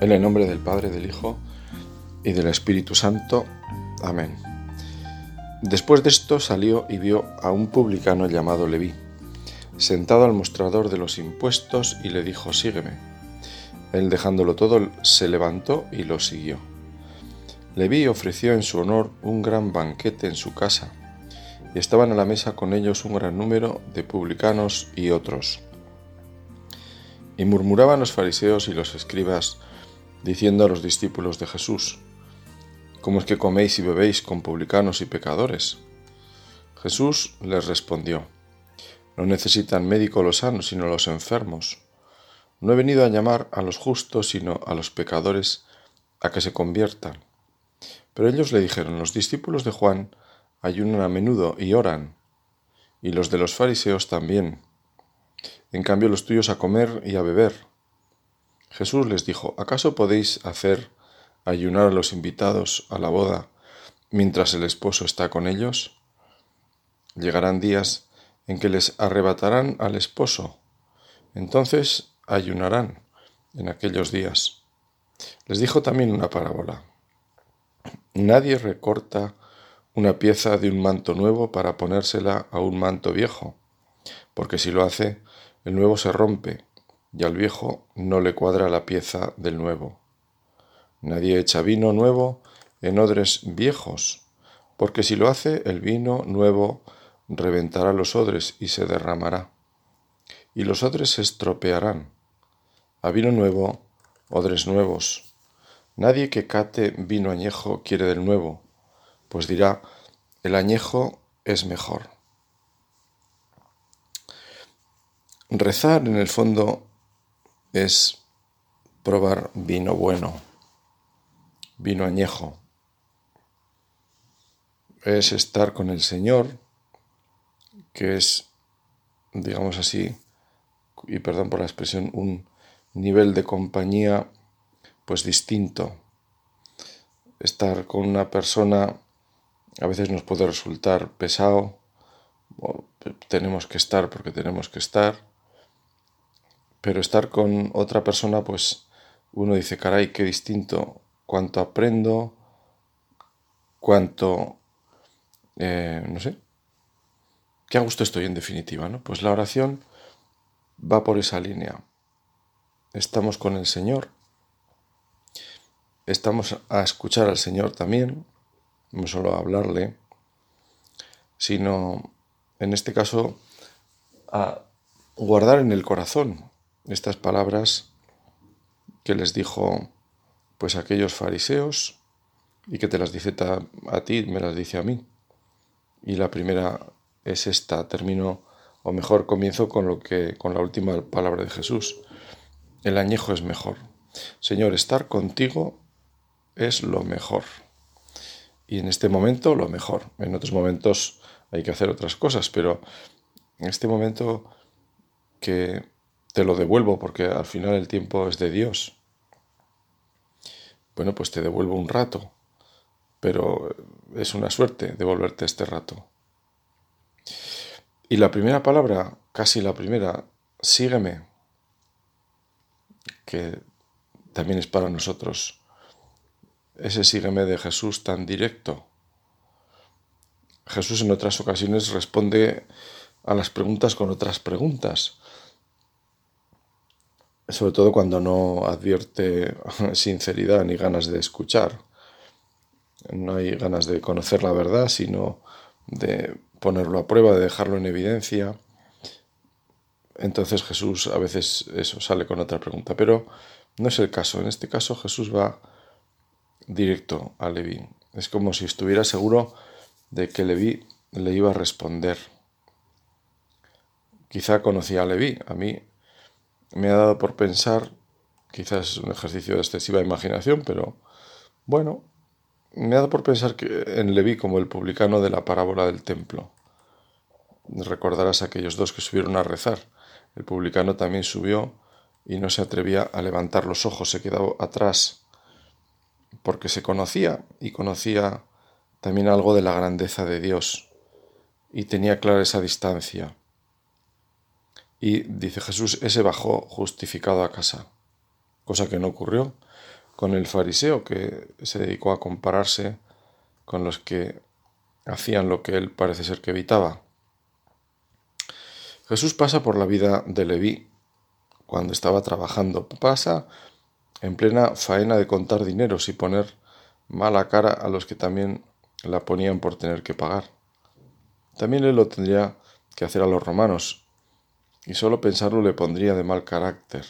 En el nombre del Padre, del Hijo y del Espíritu Santo. Amén. Después de esto salió y vio a un publicano llamado Leví, sentado al mostrador de los impuestos y le dijo, sígueme. Él dejándolo todo se levantó y lo siguió. Leví ofreció en su honor un gran banquete en su casa, y estaban a la mesa con ellos un gran número de publicanos y otros. Y murmuraban los fariseos y los escribas, diciendo a los discípulos de Jesús, ¿Cómo es que coméis y bebéis con publicanos y pecadores? Jesús les respondió, No necesitan médico los sanos, sino los enfermos. No he venido a llamar a los justos, sino a los pecadores a que se conviertan. Pero ellos le dijeron, los discípulos de Juan ayunan a menudo y oran, y los de los fariseos también. En cambio los tuyos a comer y a beber. Jesús les dijo, ¿acaso podéis hacer ayunar a los invitados a la boda mientras el esposo está con ellos? Llegarán días en que les arrebatarán al esposo. Entonces ayunarán en aquellos días. Les dijo también una parábola. Nadie recorta una pieza de un manto nuevo para ponérsela a un manto viejo, porque si lo hace, el nuevo se rompe y al viejo no le cuadra la pieza del nuevo. Nadie echa vino nuevo en odres viejos, porque si lo hace el vino nuevo reventará los odres y se derramará, y los odres se estropearán. A vino nuevo, odres nuevos. Nadie que cate vino añejo quiere del nuevo, pues dirá, el añejo es mejor. Rezar en el fondo es probar vino bueno, vino añejo. Es estar con el Señor, que es, digamos así, y perdón por la expresión, un nivel de compañía pues distinto. Estar con una persona a veces nos puede resultar pesado, tenemos que estar porque tenemos que estar, pero estar con otra persona, pues uno dice, caray, qué distinto, cuánto aprendo, cuánto, eh, no sé, qué a gusto estoy en definitiva, ¿no? Pues la oración va por esa línea. Estamos con el Señor, estamos a escuchar al Señor también, no solo a hablarle, sino, en este caso, a guardar en el corazón estas palabras que les dijo pues aquellos fariseos y que te las dice a ti, me las dice a mí. Y la primera es esta, termino o mejor comienzo con lo que con la última palabra de Jesús. El añejo es mejor. Señor, estar contigo es lo mejor. Y en este momento lo mejor. En otros momentos hay que hacer otras cosas, pero en este momento que te lo devuelvo porque al final el tiempo es de Dios. Bueno, pues te devuelvo un rato, pero es una suerte devolverte este rato. Y la primera palabra, casi la primera, sígueme, que también es para nosotros. Ese sígueme de Jesús tan directo. Jesús en otras ocasiones responde a las preguntas con otras preguntas sobre todo cuando no advierte sinceridad ni ganas de escuchar. No hay ganas de conocer la verdad, sino de ponerlo a prueba, de dejarlo en evidencia. Entonces Jesús a veces eso sale con otra pregunta, pero no es el caso. En este caso Jesús va directo a Leví. Es como si estuviera seguro de que Leví le iba a responder. Quizá conocía a Leví, a mí me ha dado por pensar, quizás es un ejercicio de excesiva imaginación, pero bueno, me ha dado por pensar que en Leví como el publicano de la parábola del templo. Recordarás aquellos dos que subieron a rezar. El publicano también subió y no se atrevía a levantar los ojos, se quedó atrás, porque se conocía y conocía también algo de la grandeza de Dios y tenía clara esa distancia. Y dice Jesús, ese bajó justificado a casa, cosa que no ocurrió, con el fariseo que se dedicó a compararse con los que hacían lo que él parece ser que evitaba. Jesús pasa por la vida de Leví cuando estaba trabajando. Pasa en plena faena de contar dineros y poner mala cara a los que también la ponían por tener que pagar. También él lo tendría que hacer a los romanos, y solo pensarlo le pondría de mal carácter.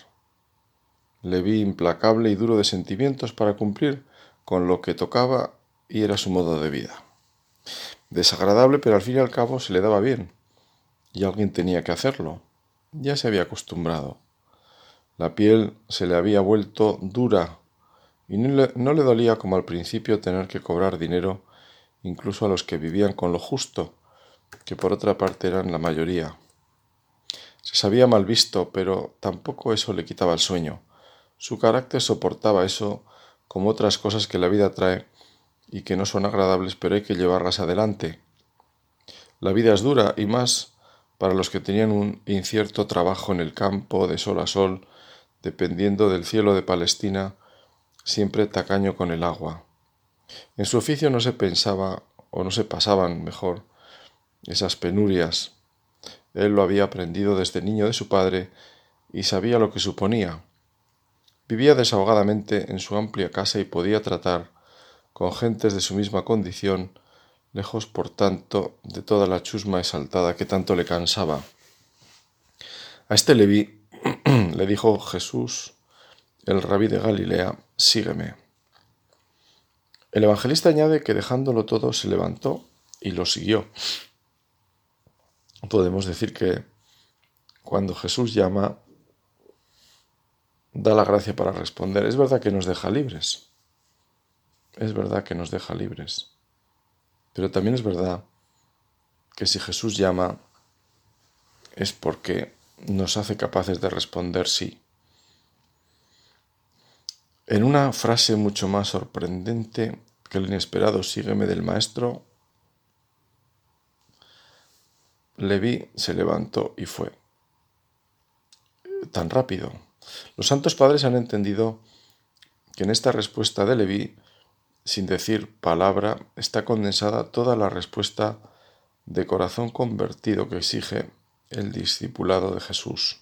Le vi implacable y duro de sentimientos para cumplir con lo que tocaba y era su modo de vida. Desagradable, pero al fin y al cabo se le daba bien, y alguien tenía que hacerlo. Ya se había acostumbrado. La piel se le había vuelto dura y no le, no le, dolía como al principio tener que cobrar dinero incluso a los que vivían con lo justo, que por otra parte eran la mayoría. Se sabía mal visto, pero tampoco eso le quitaba el sueño. Su carácter soportaba eso como otras cosas que la vida trae y que no son agradables, pero hay que llevarlas adelante. La vida es dura y más para los que tenían un incierto trabajo en el campo de sol a sol, dependiendo del cielo de Palestina, siempre tacaño con el agua. En su oficio no se pensaba, o no se pasaban mejor, esas penurias. Él lo había aprendido desde niño de su padre y sabía lo que suponía. Vivía desahogadamente en su amplia casa y podía tratar con gentes de su misma condición, lejos por tanto de toda la chusma exaltada que tanto le cansaba. A este Leví le dijo Jesús, el rabí de Galilea, sígueme. El evangelista añade que dejándolo todo se levantó y lo siguió. Podemos decir que cuando Jesús llama, da la gracia para responder. Es verdad que nos deja libres. Es verdad que nos deja libres. Pero también es verdad que si Jesús llama es porque nos hace capaces de responder sí. En una frase mucho más sorprendente que el inesperado sígueme del maestro, Leví se levantó y fue. Tan rápido. Los santos padres han entendido que en esta respuesta de Leví, sin decir palabra, está condensada toda la respuesta de corazón convertido que exige el discipulado de Jesús.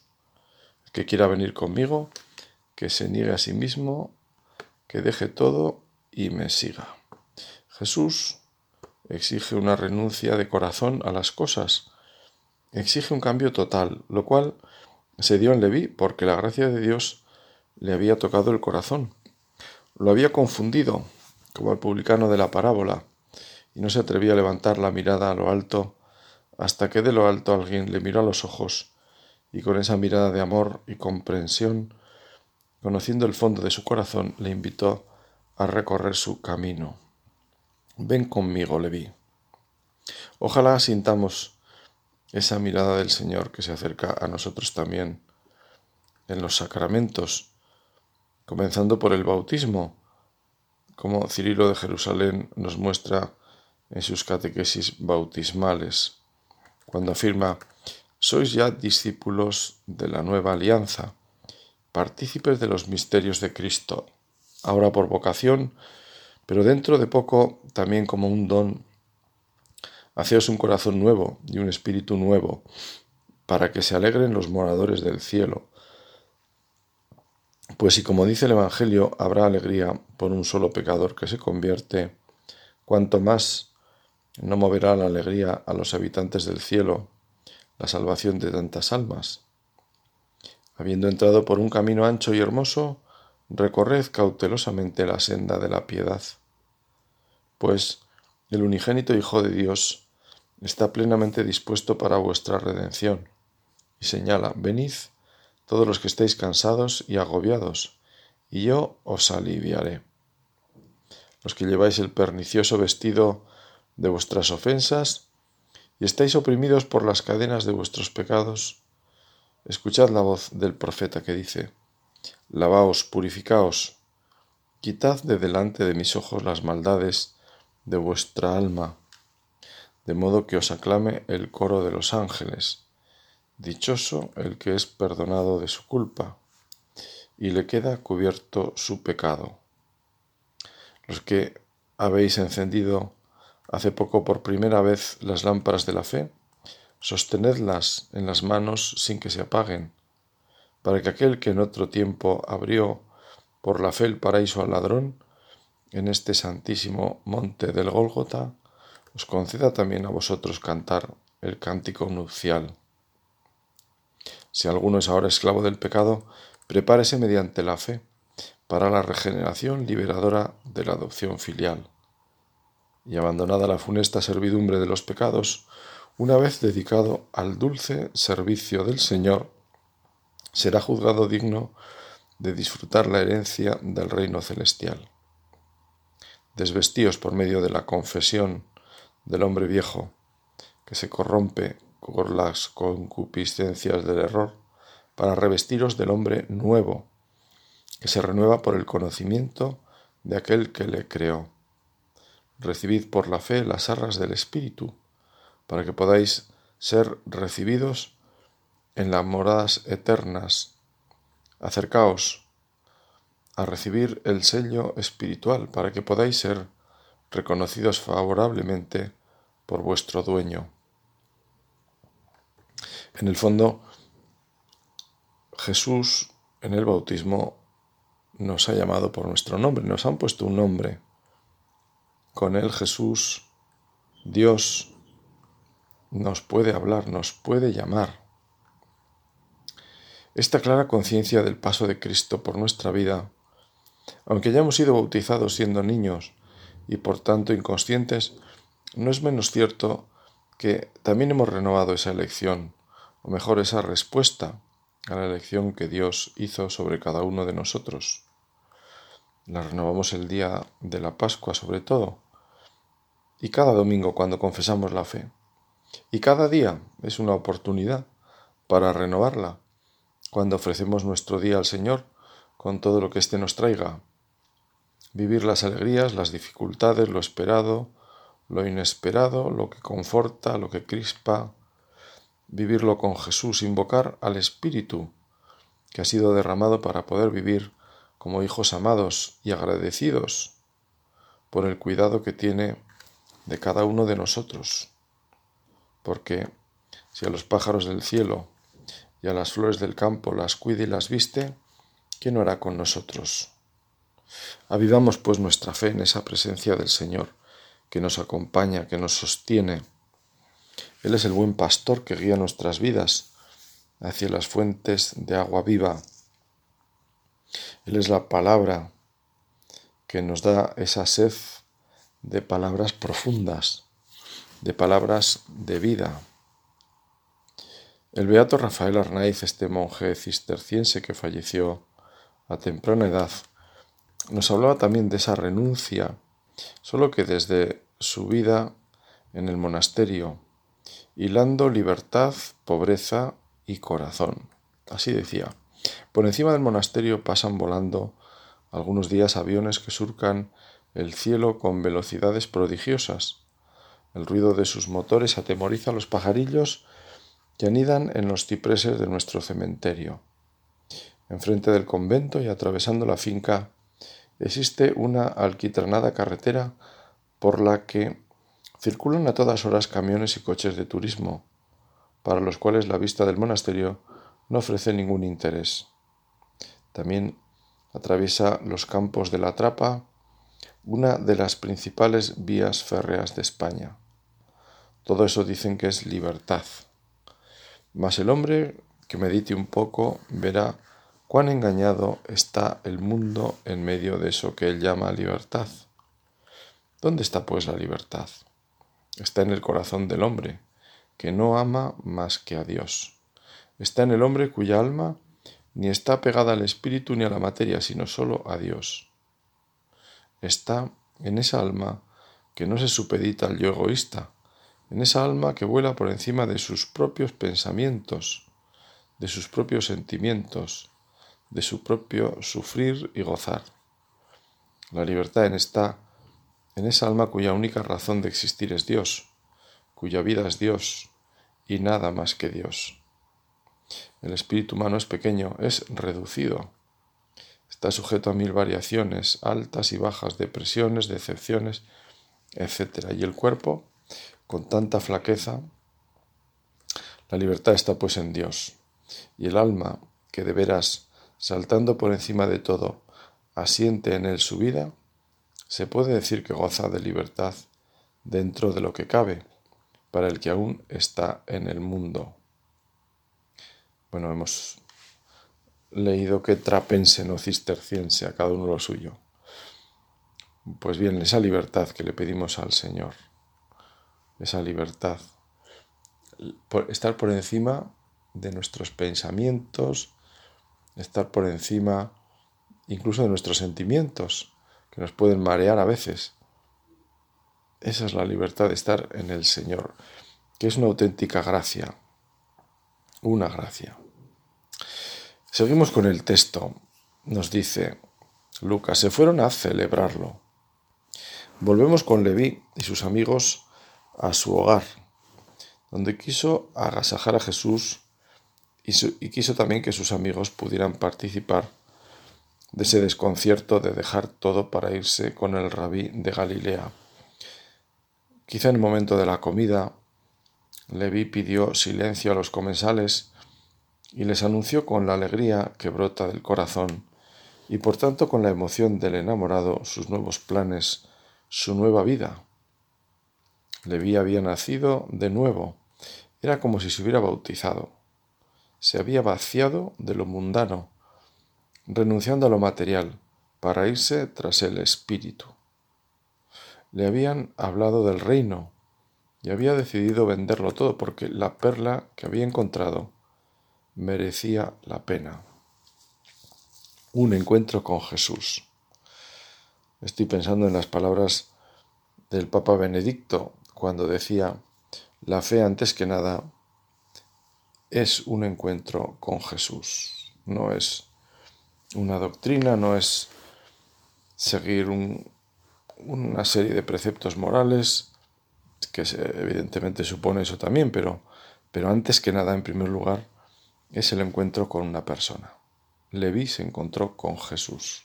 Que quiera venir conmigo, que se niegue a sí mismo, que deje todo y me siga. Jesús exige una renuncia de corazón a las cosas, exige un cambio total, lo cual se dio en Leví porque la gracia de Dios le había tocado el corazón. Lo había confundido, como el publicano de la parábola, y no se atrevía a levantar la mirada a lo alto hasta que de lo alto alguien le miró a los ojos y con esa mirada de amor y comprensión, conociendo el fondo de su corazón, le invitó a recorrer su camino. Ven conmigo, Leví. Ojalá sintamos esa mirada del Señor que se acerca a nosotros también en los sacramentos, comenzando por el bautismo, como Cirilo de Jerusalén nos muestra en sus catequesis bautismales, cuando afirma, sois ya discípulos de la nueva alianza, partícipes de los misterios de Cristo, ahora por vocación, pero dentro de poco también como un don Haceos un corazón nuevo y un espíritu nuevo, para que se alegren los moradores del cielo. Pues si como dice el Evangelio habrá alegría por un solo pecador que se convierte, cuanto más no moverá la alegría a los habitantes del cielo la salvación de tantas almas. Habiendo entrado por un camino ancho y hermoso, recorred cautelosamente la senda de la piedad, pues el unigénito Hijo de Dios está plenamente dispuesto para vuestra redención. Y señala, venid todos los que estéis cansados y agobiados, y yo os aliviaré. Los que lleváis el pernicioso vestido de vuestras ofensas y estáis oprimidos por las cadenas de vuestros pecados, escuchad la voz del profeta que dice, Lavaos, purificaos, quitad de delante de mis ojos las maldades de vuestra alma de modo que os aclame el coro de los ángeles. Dichoso el que es perdonado de su culpa, y le queda cubierto su pecado. los que habéis encendido hace poco por primera vez las lámparas de la fe, sostenedlas en las manos sin que se apaguen, para que aquel que en otro tiempo abrió por la fe el paraíso al ladrón, en este santísimo monte del Gólgota, os conceda también a vosotros cantar el cántico nupcial. Si alguno es ahora esclavo del pecado, prepárese mediante la fe para la regeneración liberadora de la adopción filial. Y abandonada la funesta servidumbre de los pecados, una vez dedicado al dulce servicio del Señor, será juzgado digno de disfrutar la herencia del reino celestial. Desvestíos por medio de la confesión del hombre viejo, que se corrompe con las concupiscencias del error, para revestiros del hombre nuevo, que se renueva por el conocimiento de aquel que le creó. Recibid por la fe las arras del Espíritu, para que podáis ser recibidos en las moradas eternas. Acercaos a recibir el sello espiritual, para que podáis ser reconocidos favorablemente por vuestro dueño. En el fondo, Jesús en el bautismo nos ha llamado por nuestro nombre, nos han puesto un nombre. Con él Jesús, Dios, nos puede hablar, nos puede llamar. Esta clara conciencia del paso de Cristo por nuestra vida, aunque hayamos sido bautizados siendo niños y por tanto inconscientes, no es menos cierto que también hemos renovado esa elección, o mejor esa respuesta a la elección que Dios hizo sobre cada uno de nosotros. La renovamos el día de la Pascua sobre todo, y cada domingo cuando confesamos la fe. Y cada día es una oportunidad para renovarla, cuando ofrecemos nuestro día al Señor con todo lo que éste nos traiga. Vivir las alegrías, las dificultades, lo esperado, lo inesperado, lo que conforta, lo que crispa, vivirlo con Jesús, invocar al Espíritu que ha sido derramado para poder vivir como hijos amados y agradecidos por el cuidado que tiene de cada uno de nosotros. Porque si a los pájaros del cielo y a las flores del campo las cuida y las viste, ¿quién no hará con nosotros? Avivamos pues nuestra fe en esa presencia del Señor, que nos acompaña, que nos sostiene, él es el buen pastor que guía nuestras vidas hacia las fuentes de agua viva. Él es la palabra que nos da esa sed de palabras profundas, de palabras de vida. El beato Rafael Arnaiz, este monje cisterciense que falleció a temprana edad, nos hablaba también de esa renuncia, solo que desde su vida en el monasterio, hilando libertad, pobreza y corazón. Así decía. Por encima del monasterio pasan volando algunos días aviones que surcan el cielo con velocidades prodigiosas. El ruido de sus motores atemoriza a los pajarillos que anidan en los cipreses de nuestro cementerio. Enfrente del convento y atravesando la finca existe una alquitranada carretera por la que Circulan a todas horas camiones y coches de turismo, para los cuales la vista del monasterio no ofrece ningún interés. También atraviesa los campos de la Trapa, una de las principales vías férreas de España. Todo eso dicen que es libertad. Mas el hombre que medite un poco verá cuán engañado está el mundo en medio de eso que él llama libertad. ¿Dónde está pues la libertad? está en el corazón del hombre, que no ama más que a Dios. Está en el hombre cuya alma ni está pegada al espíritu ni a la materia, sino solo a Dios. Está en esa alma que no se supedita al yo egoísta, en esa alma que vuela por encima de sus propios pensamientos, de sus propios sentimientos, de su propio sufrir y gozar. La libertad en esta en esa alma cuya única razón de existir es Dios, cuya vida es Dios y nada más que Dios. El espíritu humano es pequeño, es reducido. está sujeto a mil variaciones, altas y bajas, depresiones, decepciones, etc. Y el cuerpo, con tanta flaqueza, la libertad está pues en Dios. Y el alma, que de veras, saltando por encima de todo, asiente en él su vida, se puede decir que goza de libertad dentro de lo que cabe para el que aún está en el mundo. Bueno, hemos leído que trapense, no cisterciense, a cada uno lo suyo. Pues bien, esa libertad que le pedimos al Señor, esa libertad, estar por encima de nuestros pensamientos, estar por encima incluso de nuestros sentimientos, que nos pueden marear a veces. Esa es la libertad de estar en el Señor, que es una auténtica gracia, una gracia. Seguimos con el texto. Nos dice Lucas, se fueron a celebrarlo. Volvemos con Leví y sus amigos a su hogar, donde quiso agasajar a Jesús y, quiso también que sus amigos pudieran participar de ese desconcierto de dejar todo para irse con el rabí de Galilea. Quizá en el momento de la comida, Leví pidió silencio a los comensales y les anunció con la alegría que brota del corazón y por tanto con la emoción del enamorado sus nuevos planes, su nueva vida. Leví había nacido de nuevo, era como si se hubiera bautizado, se había vaciado de lo mundano, renunciando a lo material para irse tras el espíritu. Le habían hablado del reino y había decidido venderlo todo porque la perla que había encontrado merecía la pena. Un encuentro con Jesús. Estoy pensando en las palabras del Papa Benedicto cuando decía, la fe antes que nada es un encuentro con Jesús, no es una doctrina, no es seguir una serie de preceptos morales, que evidentemente supone eso también, pero, pero antes que nada, en primer lugar, es el encuentro con una persona. Leví se encontró con Jesús.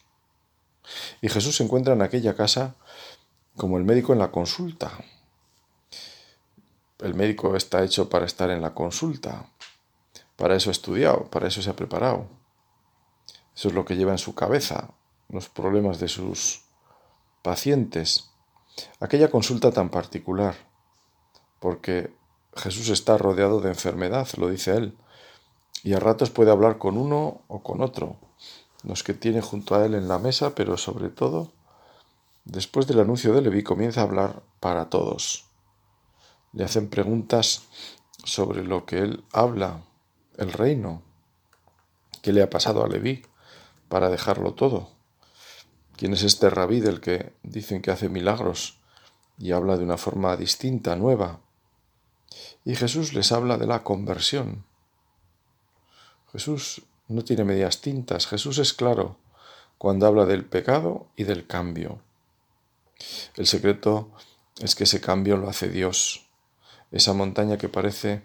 Y Jesús se encuentra en aquella casa como el médico en la consulta. El médico está hecho para estar en la consulta. Para eso ha estudiado, para eso se ha preparado. Eso es lo que lleva en su cabeza, los problemas de sus pacientes. Aquella consulta tan particular, porque Jesús está rodeado de enfermedad, lo dice él y a ratos puede hablar con uno o con otro, los que tiene junto a él en la mesa, pero sobre todo, después del anuncio de Leví, comienza a hablar para todos. Le hacen preguntas sobre lo que él habla, el reino, qué le ha pasado a Leví para dejarlo todo. ¿Quién es este rabí del que dicen que hace milagros y habla de una forma distinta, nueva? Y Jesús les habla de la conversión Jesús no tiene medias tintas, Jesús es claro cuando habla del pecado y del cambio. El secreto es que ese cambio lo hace Dios, esa montaña que parece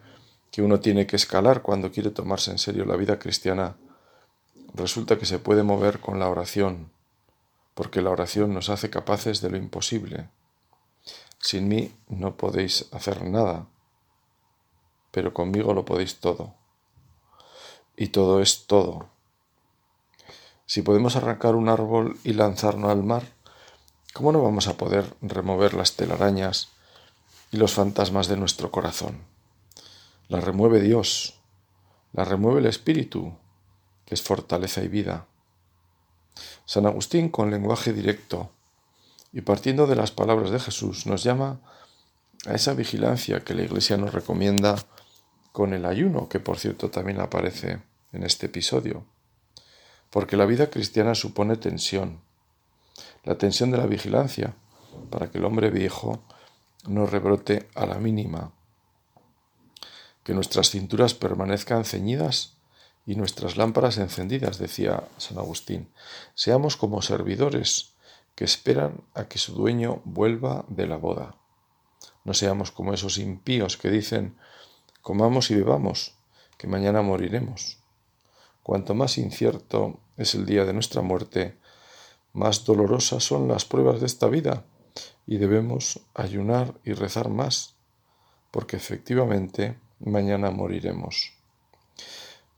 que uno tiene que escalar cuando quiere tomarse en serio la vida cristiana, resulta que se puede mover con la oración, porque la oración nos hace capaces de lo imposible. Sin mí no podéis hacer nada, pero conmigo lo podéis todo y todo es todo. Si podemos arrancar un árbol y lanzarnos al mar, ¿cómo no vamos a poder remover las telarañas y los fantasmas de nuestro corazón? La remueve Dios, la remueve el Espíritu, que es fortaleza y vida. San Agustín, con lenguaje directo y partiendo de las palabras de Jesús, nos llama a esa vigilancia que la Iglesia nos recomienda con el ayuno, que por cierto también aparece en este episodio, porque la vida cristiana supone tensión, la tensión de la vigilancia, para que el hombre viejo no rebrote a la mínima, que nuestras cinturas permanezcan ceñidas y nuestras lámparas encendidas, decía San Agustín, seamos como servidores que esperan a que su dueño vuelva de la boda. No seamos como esos impíos que dicen, comamos y bebamos, que mañana moriremos. Cuanto más incierto es el día de nuestra muerte, más dolorosas son las pruebas de esta vida y debemos ayunar y rezar más, porque efectivamente mañana moriremos.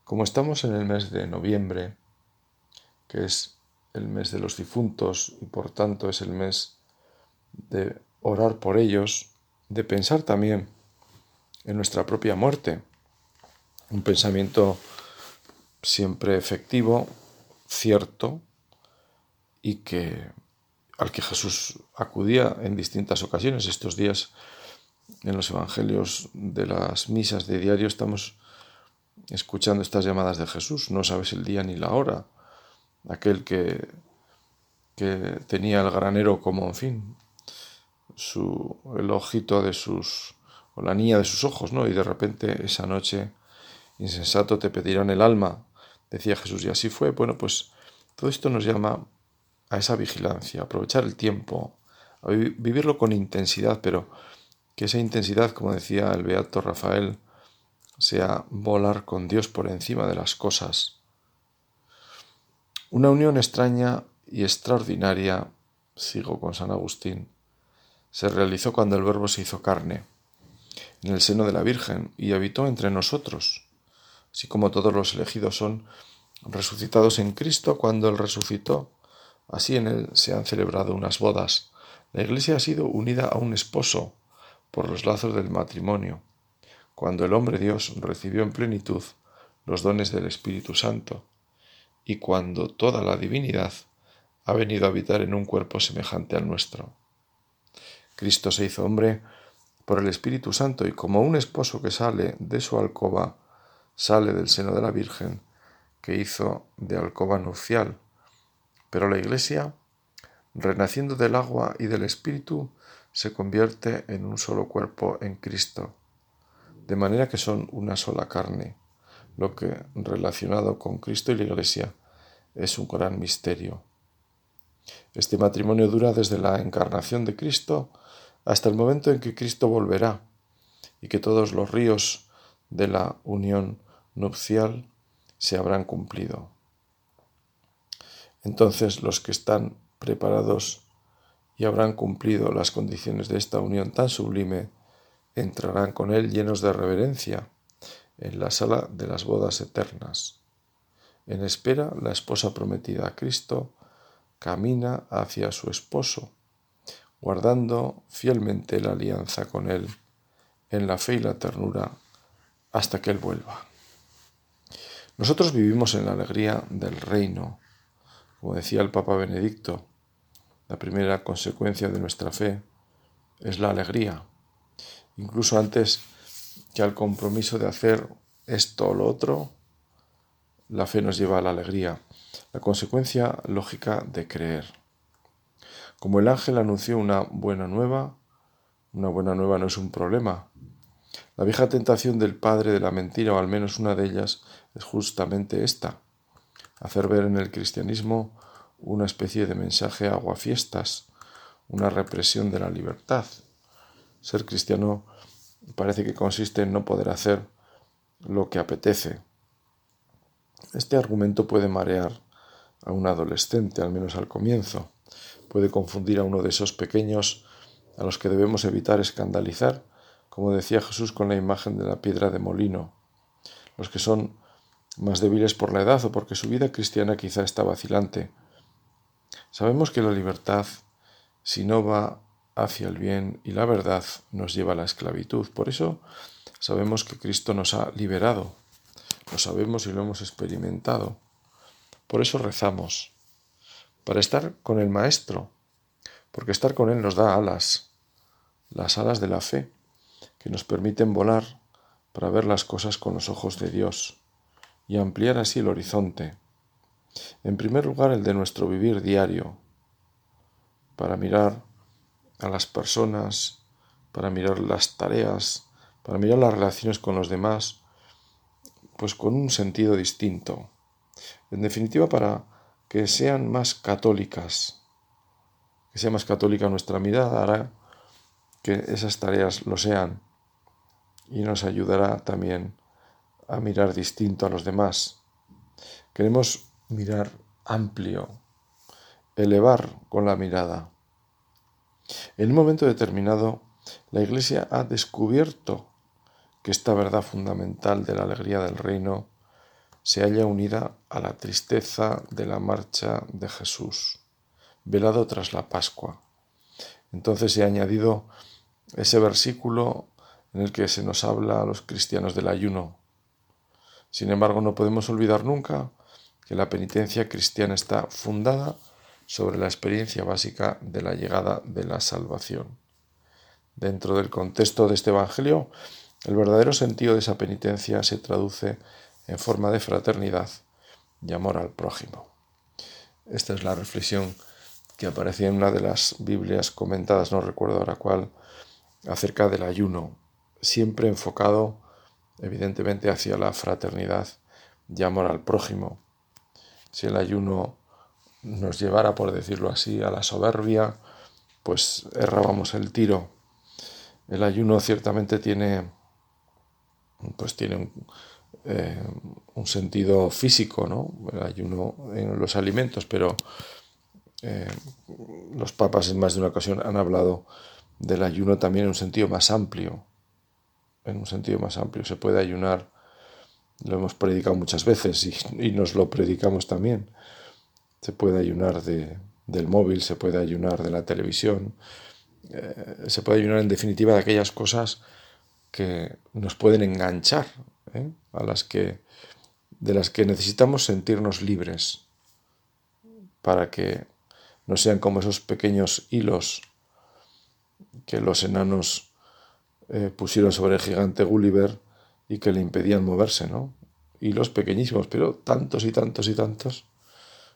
Como estamos en el mes de noviembre, que es el mes de los difuntos y por tanto es el mes de orar por ellos, de pensar también en nuestra propia muerte, un pensamiento siempre efectivo, cierto y que al que Jesús acudía en distintas ocasiones. Estos días en los evangelios de las misas de diario estamos escuchando estas llamadas de Jesús. No sabes el día ni la hora. Aquel que, que tenía el granero como, en fin, su, el ojito de sus, o la niña de sus ojos, ¿no? Y de repente esa noche, insensato, te pedirán el alma, decía Jesús. Y así fue. Bueno, pues todo esto nos llama a esa vigilancia, aprovechar el tiempo, a vivirlo con intensidad, pero que esa intensidad, como decía el beato Rafael, sea volar con Dios por encima de las cosas. Una unión extraña y extraordinaria, sigo con San Agustín, se realizó cuando el Verbo se hizo carne, en el seno de la Virgen, y habitó entre nosotros, así como todos los elegidos son resucitados en Cristo cuando Él resucitó Así en él se han celebrado unas bodas. La Iglesia ha sido unida a un esposo por los lazos del matrimonio, cuando el hombre Dios recibió en plenitud los dones del Espíritu Santo, y cuando toda la divinidad ha venido a habitar en un cuerpo semejante al nuestro. Cristo se hizo hombre por el Espíritu Santo y como un esposo que sale de su alcoba, sale del seno de la Virgen, que hizo de alcoba nupcial, pero la Iglesia, renaciendo del agua y del Espíritu, se convierte en un solo cuerpo en Cristo, de manera que son una sola carne, lo que relacionado con Cristo y la Iglesia es un gran misterio. Este matrimonio dura desde la encarnación de Cristo hasta el momento en que Cristo volverá y que todos los ríos de la unión nupcial se habrán cumplido. Entonces los que están preparados y habrán cumplido las condiciones de esta unión tan sublime, entrarán con él llenos de reverencia en la sala de las bodas eternas. En espera, la esposa prometida a Cristo camina hacia su esposo, guardando fielmente la alianza con él en la fe y la ternura hasta que él vuelva. Nosotros vivimos en la alegría del reino, como decía el Papa Benedicto, la primera consecuencia de nuestra fe es la alegría, incluso antes que al compromiso de hacer esto o lo otro, la fe nos lleva a la alegría, la consecuencia lógica de creer. Como el ángel anunció una buena nueva, una buena nueva no es un problema. La vieja tentación del padre de la mentira, o al menos una de ellas, es justamente esta, hacer ver en el cristianismo una especie de mensaje aguafiestas, una represión de la libertad. Ser cristiano parece que consiste en no poder hacer lo que apetece. Este argumento puede marear a un adolescente, al menos al comienzo. Puede confundir a uno de esos pequeños a los que debemos evitar escandalizar, como decía Jesús con la imagen de la piedra de molino. Los que son más débiles por la edad o porque su vida cristiana quizá está vacilante. Sabemos que la libertad, si no va hacia el bien y la verdad, nos lleva a la esclavitud. Por eso sabemos que Cristo nos ha liberado. Lo sabemos y lo hemos experimentado. Por eso rezamos, para estar con el Maestro, porque estar con Él nos da alas, las alas de la fe, que nos permiten volar para ver las cosas con los ojos de Dios y ampliar así el horizonte. En primer lugar, el de nuestro vivir diario, para mirar a las personas, para mirar las tareas, para mirar las relaciones con los demás, pues con un sentido distinto. En definitiva, para que sean más católicas, que sea más católica nuestra mirada hará que esas tareas lo sean y nos ayudará también a mirar distinto a los demás. Queremos mirar amplio, elevar con la mirada. En un momento determinado, la Iglesia ha descubierto que esta verdad fundamental de la alegría del reino se halla unida a la tristeza de la marcha de Jesús, velado tras la Pascua. Entonces se ha añadido ese versículo en el que se nos habla a los cristianos del ayuno. Sin embargo, no podemos olvidar nunca que la penitencia cristiana está fundada sobre la experiencia básica de la llegada de la salvación. Dentro del contexto de este Evangelio, el verdadero sentido de esa penitencia se traduce en forma de fraternidad y amor al prójimo. Esta es la reflexión que aparecía en una de las Biblias comentadas, no recuerdo ahora cuál, acerca del ayuno, siempre enfocado evidentemente hacia la fraternidad y amor al prójimo. Si el ayuno nos llevara, por decirlo así, a la soberbia, pues errábamos el tiro. El ayuno ciertamente tiene pues tiene un, eh, sentido físico, ¿no? El ayuno en los alimentos, pero eh, los papas en más de una ocasión han hablado del ayuno también en un sentido más amplio. En un sentido más amplio. Se puede ayunar, lo hemos predicado muchas veces y, nos lo predicamos también. Se puede ayunar de, del móvil, se puede ayunar de la televisión, eh, se puede ayunar en definitiva de aquellas cosas que nos pueden enganchar, ¿eh? a las que, de las que necesitamos sentirnos libres para que no sean como esos pequeños hilos que los enanos eh, pusieron sobre el gigante Gulliver y que le impedían moverse, ¿no? Hilos pequeñísimos, pero tantos y tantos y tantos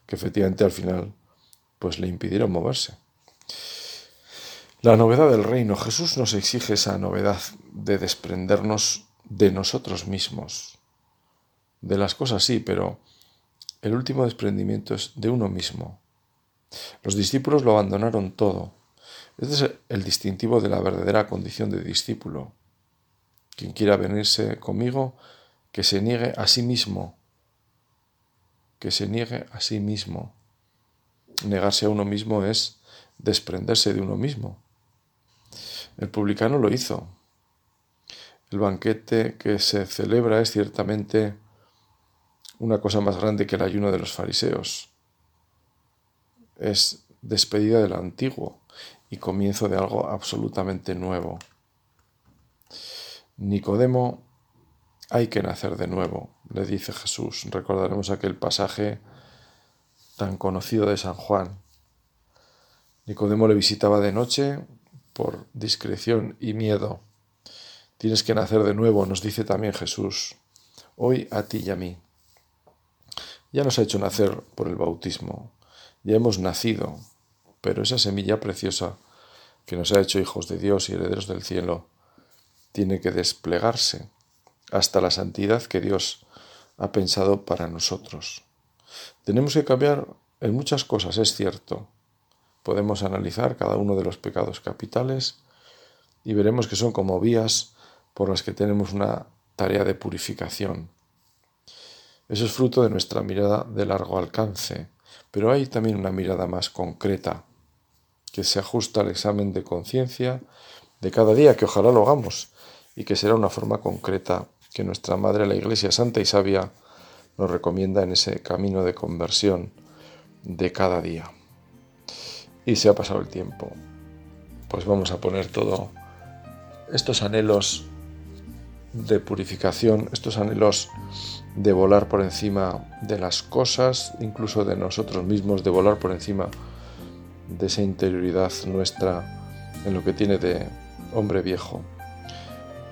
que efectivamente al final pues le impidieron moverse. La novedad del reino. Jesús nos exige esa novedad de desprendernos de nosotros mismos. De las cosas sí, pero el último desprendimiento es de uno mismo. Los discípulos lo abandonaron todo. Este es el distintivo de la verdadera condición de discípulo. Quien quiera venirse conmigo, que se niegue a sí mismo. Que se niegue a sí mismo. Negarse a uno mismo es desprenderse de uno mismo. El publicano lo hizo. El banquete que se celebra es ciertamente una cosa más grande que el ayuno de los fariseos. Es despedida de lo antiguo y comienzo de algo absolutamente nuevo. Nicodemo, hay que nacer de nuevo, le dice Jesús. Recordaremos aquel pasaje tan conocido de San Juan. Nicodemo le visitaba de noche por discreción y miedo. Tienes que nacer de nuevo, nos dice también Jesús, hoy a ti y a mí. Ya nos ha hecho nacer por el bautismo, ya hemos nacido, pero esa semilla preciosa que nos ha hecho hijos de Dios y herederos del cielo tiene que desplegarse hasta la santidad que Dios ha pensado para nosotros. Tenemos que cambiar en muchas cosas, es cierto, podemos analizar cada uno de los pecados capitales y veremos que son como vías por las que tenemos una tarea de purificación. Eso es fruto de nuestra mirada de largo alcance, pero hay también una mirada más concreta, que se ajusta al examen de conciencia de cada día, que ojalá lo hagamos, y que será una forma concreta que nuestra Madre, la Iglesia Santa y Sabia, nos recomienda en ese camino de conversión de cada día y se ha pasado el tiempo. Pues vamos a poner todo estos anhelos de purificación, estos anhelos de volar por encima de las cosas, incluso de nosotros mismos, de volar por encima de esa interioridad nuestra en lo que tiene de hombre viejo,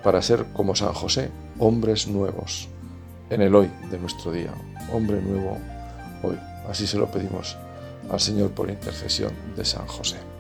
para ser como San José, hombres nuevos en el hoy de nuestro día, hombre nuevo hoy. Así se lo pedimos al Señor por intercesión de San José.